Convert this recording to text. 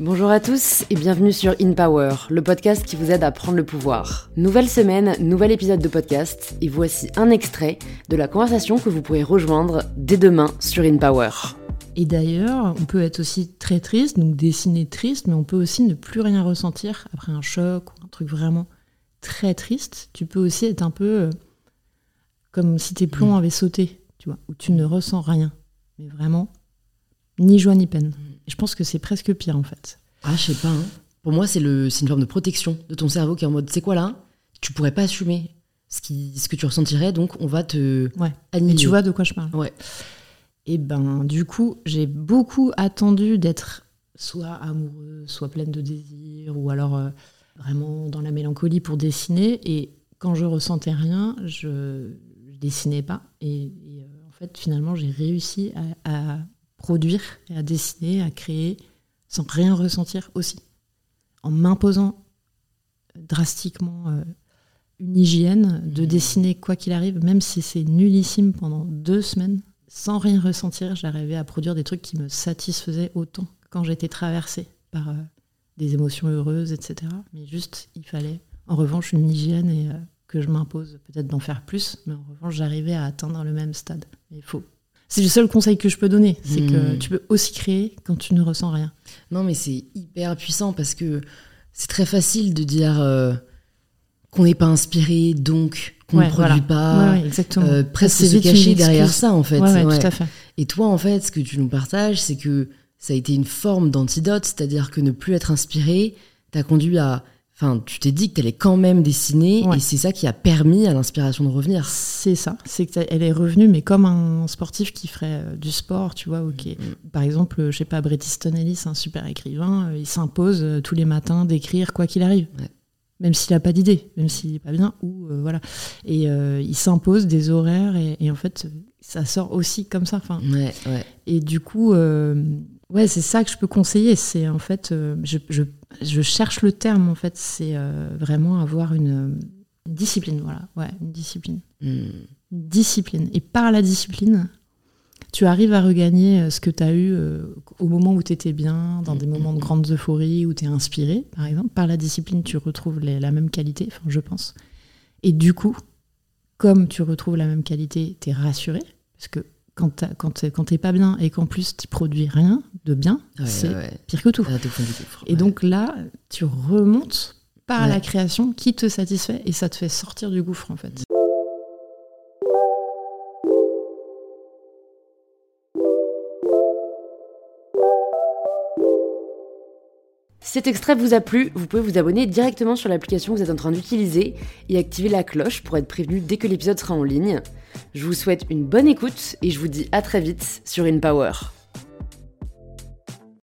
Bonjour à tous et bienvenue sur In Power, le podcast qui vous aide à prendre le pouvoir. Nouvelle semaine, nouvel épisode de podcast et voici un extrait de la conversation que vous pourrez rejoindre dès demain sur In Power. Et d'ailleurs, on peut être aussi très triste, donc dessiner triste, mais on peut aussi ne plus rien ressentir après un choc ou un truc vraiment très triste. Tu peux aussi être un peu euh, comme si tes plombs mm. avaient sauté, tu vois, où tu ne ressens rien, mais vraiment ni joie ni peine. Et je pense que c'est presque pire en fait. Ah, je sais pas. Hein. Pour moi, c'est une forme de protection de ton cerveau qui est en mode, c'est quoi là? Tu pourrais pas assumer ce, qui, ce que tu ressentirais, donc on va te ouais. Et tu vois de quoi je parle Ouais. Et ben, du coup, j'ai beaucoup attendu d'être soit amoureuse, soit pleine de désir, ou alors euh, vraiment dans la mélancolie pour dessiner. Et quand je ressentais rien, je, je dessinais pas. Et, euh, en fait, finalement, j'ai réussi à produire et à dessiner, à créer sans rien ressentir aussi. En m'imposant drastiquement euh, une hygiène de mmh. dessiner quoi qu'il arrive, même si c'est nullissime pendant deux semaines, sans rien ressentir, j'arrivais à produire des trucs qui me satisfaisaient autant quand j'étais traversée par euh, des émotions heureuses, etc. Mais juste, il fallait en revanche une hygiène et euh, que je m'impose peut-être d'en faire plus, mais en revanche, j'arrivais à atteindre le même stade. Mais il faut c'est le seul conseil que je peux donner, c'est que hmm. tu peux aussi créer quand tu ne ressens rien. Non, mais c'est hyper puissant parce que c'est très facile de dire euh, qu'on n'est pas inspiré, donc qu'on ne produit pas. Ouais, exactement. Euh, presque se cacher derrière ça, en fait. tout à fait. Et toi, en fait, ce que tu nous partages, c'est que ça a été une forme d'antidote, c'est-à-dire que ne plus être inspiré t'a conduit à Enfin, tu t'es dit que tu allais quand même dessiner et c'est ça qui a permis à l'inspiration de revenir. C'est ça, c'est qu'elle est revenue, mais comme un sportif qui ferait euh, du sport, tu vois, ok. Mm. Par exemple, je sais pas, Bret Easton Ellis, un super écrivain, euh, il s'impose euh, tous les matins d'écrire quoi qu'il arrive. Même s'il n'a pas d'idée, même s'il n'est pas bien, ou voilà. Et il s'impose des horaires et, en fait, ça sort aussi comme ça. Enfin, ouais. Et du coup, Ouais, c'est ça que je peux conseiller. C'est en fait, je, je, je, cherche le terme en fait. C'est euh, vraiment avoir une, discipline, voilà. Ouais, une discipline. Hmm. Une discipline. Et par la discipline, tu arrives à regagner euh, ce que tu as eu au moment où tu étais bien, dans des hmm, moments de hmm, grande euphorie, où tu es inspiré, par exemple. Par la discipline, tu retrouves la même qualité, enfin, je pense. Et du coup, comme tu retrouves la même qualité, tu es rassuré, parce que quand quand t'es pas bien et qu'en plus tu produis rien de bien, c'est pire que tout. et donc là, tu remontes par la création qui te satisfait et ça te fait sortir du gouffre en fait. cet extrait vous a plu, vous pouvez vous abonner directement sur l'application que vous êtes en train d'utiliser et activer la cloche pour être prévenu dès que l'épisode sera en ligne. Je vous souhaite une bonne écoute et je vous dis à très vite sur InPower.